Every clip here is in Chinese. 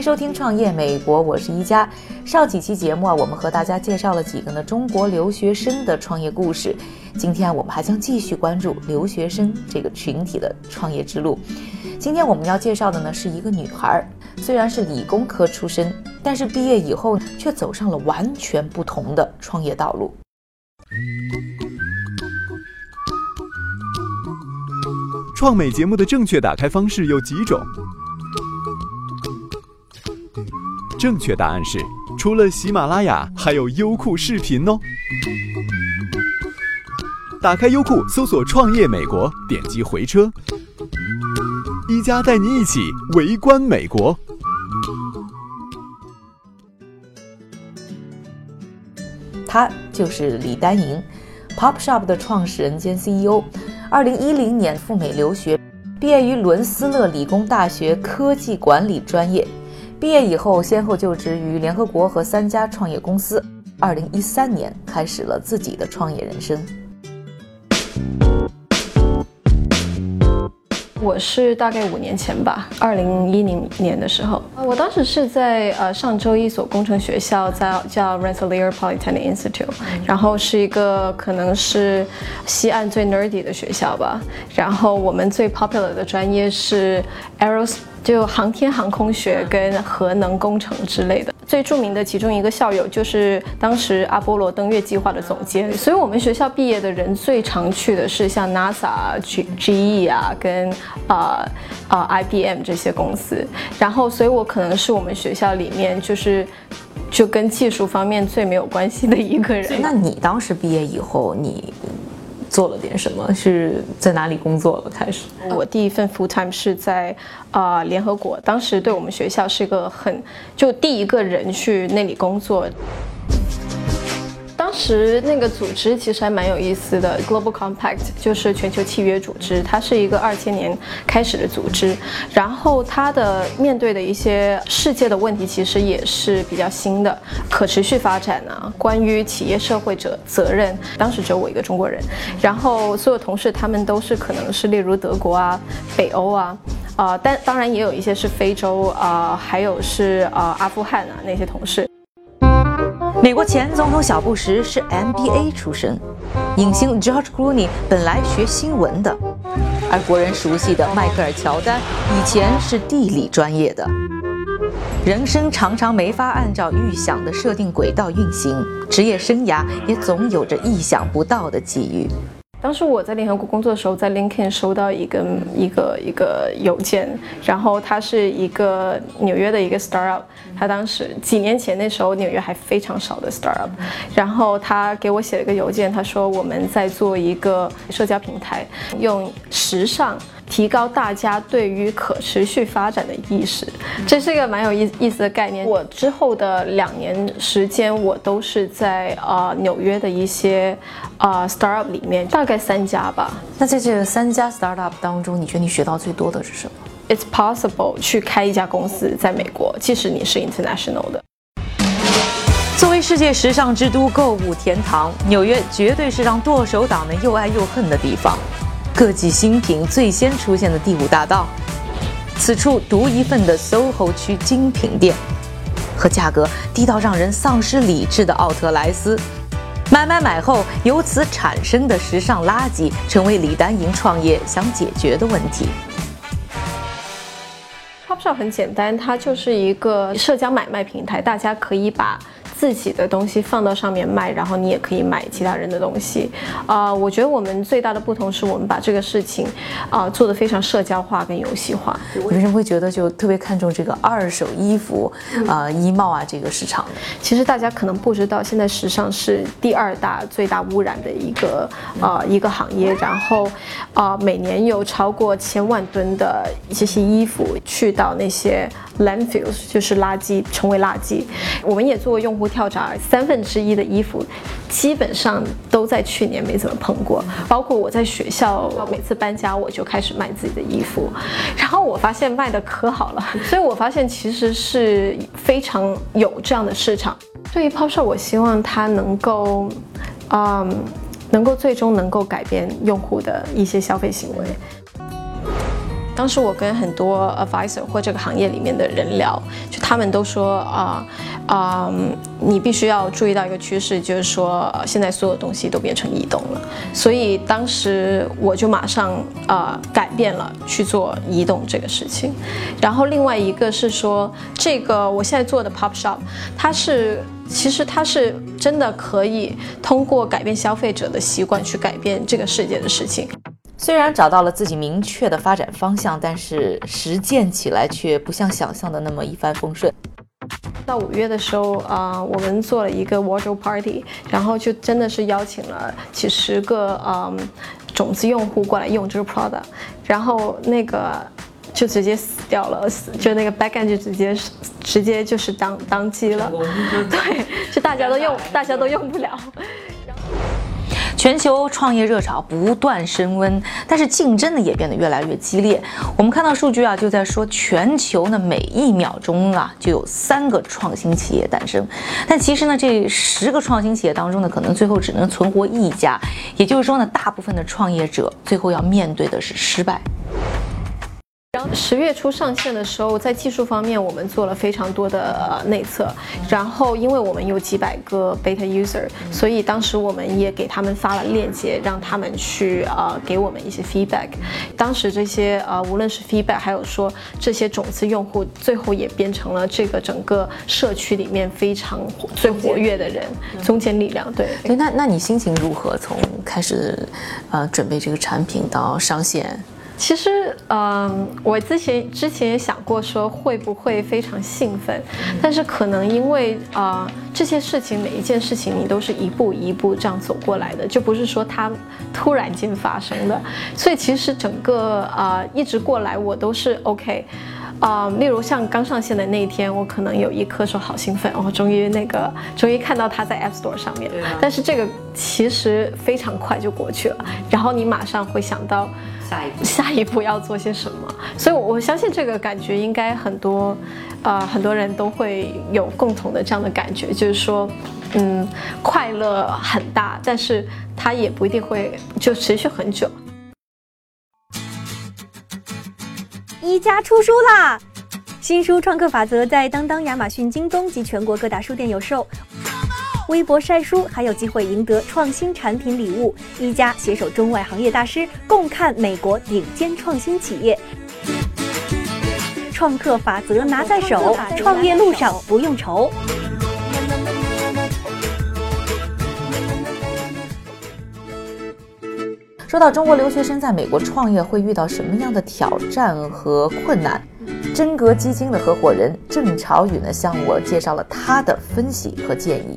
迎收听《创业美国》，我是一加。上几期节目啊，我们和大家介绍了几个呢中国留学生的创业故事。今天啊我们还将继续关注留学生这个群体的创业之路。今天我们要介绍的呢是一个女孩，虽然是理工科出身，但是毕业以后却走上了完全不同的创业道路。创美节目的正确打开方式有几种？正确答案是，除了喜马拉雅，还有优酷视频哦。打开优酷，搜索“创业美国”，点击回车，一加带你一起围观美国。他就是李丹莹，Pop Shop 的创始人兼 CEO。二零一零年赴美留学，毕业于伦斯勒理工大学科技管理专业。毕业以后，先后就职于联合国和三家创业公司。二零一三年，开始了自己的创业人生。我是大概五年前吧，二零一零年的时候，我当时是在呃上周一所工程学校，在叫 Rensselaer Polytechnic Institute，然后是一个可能是西岸最 nerdy 的学校吧。然后我们最 popular 的专业是 aeros，就航天航空学跟核能工程之类的。最著名的其中一个校友就是当时阿波罗登月计划的总监，所以我们学校毕业的人最常去的是像 NASA、G GE 啊，跟啊啊、IBM 这些公司。然后，所以我可能是我们学校里面就是就跟技术方面最没有关系的一个人。那你当时毕业以后，你做了点什么？是在哪里工作了？开始？我第一份 full time 是在啊、联合国，当时对我们学校是一个很就第一个人去那里工作。当时那个组织其实还蛮有意思的，Global Compact 就是全球契约组织，它是一个二千年开始的组织，然后它的面对的一些世界的问题其实也是比较新的，可持续发展啊，关于企业社会者责任，当时只有我一个中国人，然后所有同事他们都是可能是例如德国啊、北欧啊。啊、但当然也有一些是非洲啊、还有是啊、阿富汗啊那些同事。美国前总统小布什是 MBA 出身，影星 George Clooney 本来学新闻的，而国人熟悉的迈克尔乔丹以前是地理专业的。人生常常没法按照预想的设定轨道运行，职业生涯也总有着意想不到的际遇。当时我在联合国工作的时候，在 LinkedIn 收到一个一个一个邮件，然后他是一个纽约的一个 startup，他当时几年前那时候纽约还非常少的 startup，然后他给我写了一个邮件，他说我们在做一个社交平台，用时尚。提高大家对于可持续发展的意识，这是一个蛮有意意思的概念。我之后的两年时间，我都是在呃纽约的一些呃 startup 里面，大概三家吧。那在这三家 startup 当中，你觉得你学到最多的是什么？It's possible 去开一家公司在美国，即使你是 international 的。作为世界时尚之都、购物天堂，纽约绝对是让剁手党们又爱又恨的地方。各季新品最先出现的第五大道，此处独一份的 SOHO 区精品店，和价格低到让人丧失理智的奥特莱斯，买买买后由此产生的时尚垃圾，成为李丹莹创业想解决的问题。Topshop 很简单，它就是一个社交买卖平台，大家可以把自己的东西放到上面卖，然后你也可以买其他人的东西。啊、我觉得我们最大的不同是我们把这个事情啊、做得非常社交化跟游戏化。你为什么会觉得就特别看重这个二手衣服啊、衣帽啊这个市场？其实大家可能不知道，现在时尚是第二大最大污染的一个呃一个行业，然后啊、每年有超过千万吨的这些衣服去到那些 landfills，就是垃圾，成为垃圾。我们也做过用户跳闸，三分之一的衣服基本上都在去年没怎么碰过，包括我在学校每次搬家我就开始卖自己的衣服，然后我发现卖的可好了，所以我发现其实是非常有这样的市场。对于 Pop Shop，我希望它能够，嗯，能够最终能够改变用户的一些消费行为。当时我跟很多 advisor 或这个行业里面的人聊，就他们都说啊、嗯你必须要注意到一个趋势，就是说、现在所有东西都变成移动了。所以当时我就马上啊、呃改变了去做移动这个事情。然后另外一个是说，这个我现在做的 pop shop，它是其实它是真的可以通过改变消费者的习惯去改变这个世界的事情。虽然找到了自己明确的发展方向，但是实践起来却不像想象的那么一帆风顺。到五月的时候，啊、我们做了一个 wardrobe party，然后就真的是邀请了几十个嗯种子用户过来用这个 product，然后那个就直接死掉了，死就那个 backend 就直接直接就是当当机了，对，就大家都用大家都用不了。全球创业热潮不断升温，但是竞争呢也变得越来越激烈。我们看到数据啊，就在说全球呢每一秒钟啊就有三个创新企业诞生，但其实呢这十个创新企业当中呢，可能最后只能存活一家，也就是说呢，大部分的创业者最后要面对的是失败。十月初上线的时候，在技术方面我们做了非常多的呃内测，然后因为我们有几百个 beta user，所以当时我们也给他们发了链接，让他们去呃给我们一些 feedback。当时这些呃无论是 feedback，还有说这些种子用户，最后也变成了这个整个社区里面非常活最活跃的人，中坚力量。对，对，那那你心情如何？从开始呃准备这个产品到上线，其实，嗯，我之前之前也想过说会不会非常兴奋，但是可能因为啊、呃这些事情每一件事情你都是一步一步这样走过来的，就不是说它突然间发生的，所以其实整个啊、呃一直过来我都是 OK。啊、例如像刚上线的那一天，我可能有一刻说好兴奋，哦，终于那个，终于看到它在 App Store 上面。但是这个其实非常快就过去了，然后你马上会想到下一步下一步要做些什么。所以我，我相信这个感觉应该很多，呃，很多人都会有共同的这样的感觉，就是说，嗯，快乐很大，但是它也不一定会就持续很久。一加出书啦！新书《创客法则》在当当、亚马逊、京东及全国各大书店有售。微博晒书还有机会赢得创新产品礼物。一家携手中外行业大师，共看美国顶尖创新企业。创客法则拿在手，创业路上不用愁。说到中国留学生在美国创业会遇到什么样的挑战和困难，真格基金的合伙人郑朝宇呢向我介绍了他的分析和建议。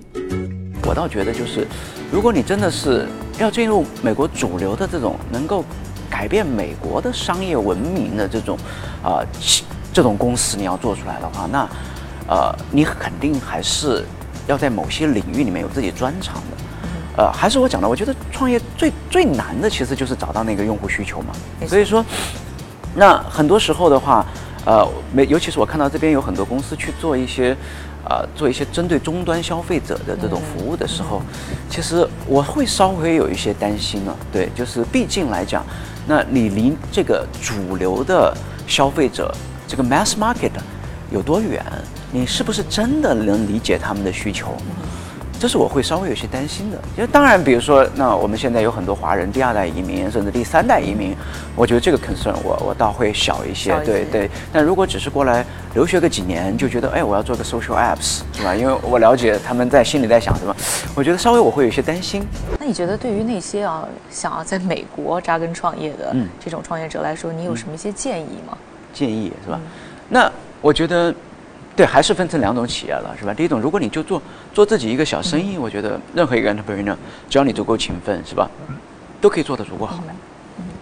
我倒觉得就是，如果你真的是要进入美国主流的这种能够改变美国的商业文明的这种啊、这种公司，你要做出来的话，那呃你肯定还是要在某些领域里面有自己专长的。呃，还是我讲的，我觉得创业最最难的其实就是找到那个用户需求嘛。所以说，那很多时候的话，呃，没，尤其是我看到这边有很多公司去做一些，呃，做一些针对终端消费者的这种服务的时候，其实我会稍微有一些担心啊。对，就是毕竟来讲，那你离这个主流的消费者这个 mass market 有多远？你是不是真的能理解他们的需求？这是我会稍微有些担心的。因为当然，比如说，那我们现在有很多华人第二代移民，甚至第三代移民，我觉得这个 concern 我我倒会小一些。对对。但如果只是过来留学个几年，就觉得哎，我要做个 social apps 是吧？因为我了解他们在心里在想什么，我觉得稍微我会有些担心。那你觉得对于那些啊想要在美国扎根创业的嗯这种创业者来说，你有什么一些建议吗？建议是吧？那我觉得，对，还是分成两种企业了，是吧？第一种，如果你就做做自己一个小生意，我觉得任何一个 entrepreneur，只要你足够勤奋，是吧，都可以做得足够好。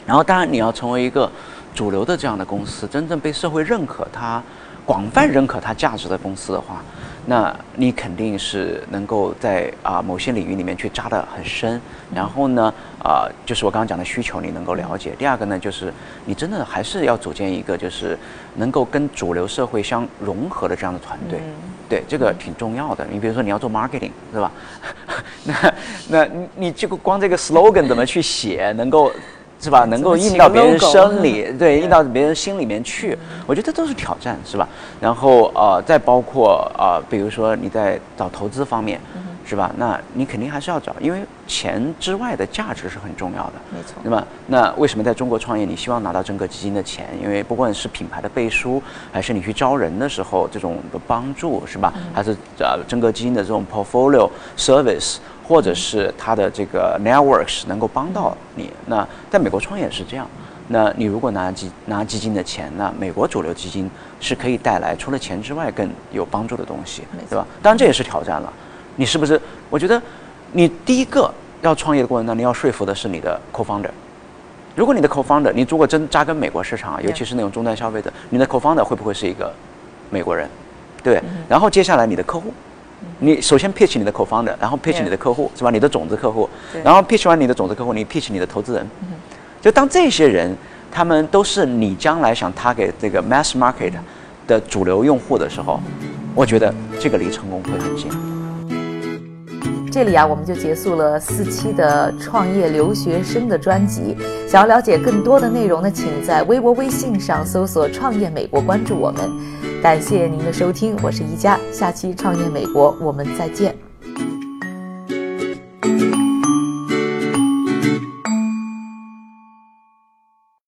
然后，当然你要成为一个主流的这样的公司，真正被社会认可它、广泛认可它价值的公司的话，那你肯定是能够在啊、某些领域里面去扎得很深。然后呢，啊、就是我刚刚讲的需求你能够了解。第二个呢，就是你真的还是要组建一个就是能够跟主流社会相融合的这样的团队。对，这个挺重要的。你比如说你要做 marketing，是吧？那那你你这个光这个 slogan 怎么去写，能够是吧？能够印到别人生里，对，印到别人心里面去，我觉得这都是挑战，是吧？然后呃，再包括呃，比如说你在找投资方面，是吧？那你肯定还是要找，因为钱之外的价值是很重要的。没错那么，那为什么在中国创业，你希望拿到真格基金的钱？因为不管是品牌的背书，还是你去招人的时候这种的帮助，是吧？还是呃真格基金的这种 portfolio service，或者是它的这个 networks 能够帮到你。那在美国创业也是这样。那你如果拿基拿基金的钱，那美国主流基金是可以带来除了钱之外更有帮助的东西，对吧？当然这也是挑战了。你是不是？我觉得你第一个要创业的过程当中，你要说服的是你的 co-founder。如果你的 co-founder，你如果真扎根美国市场，尤其是那种终端消费者，你的 co-founder 会不会是一个美国人？对，然后接下来你的客户，你首先 pitch 你的 co-founder，然后 pitch 你的客户，是吧？你的种子客户，然后 pitch 完你的种子客户，你 pitch 你的投资人。就当这些人他们都是你将来想 target 这个 mass market 的主流用户的时候，我觉得这个离成功会很近。这里啊，我们就结束了四期的创业留学生的专辑。想要了解更多的内容呢，请在微博、微信上搜索“创业美国”，关注我们。感谢您的收听，我是一佳，下期创业美国我们再见。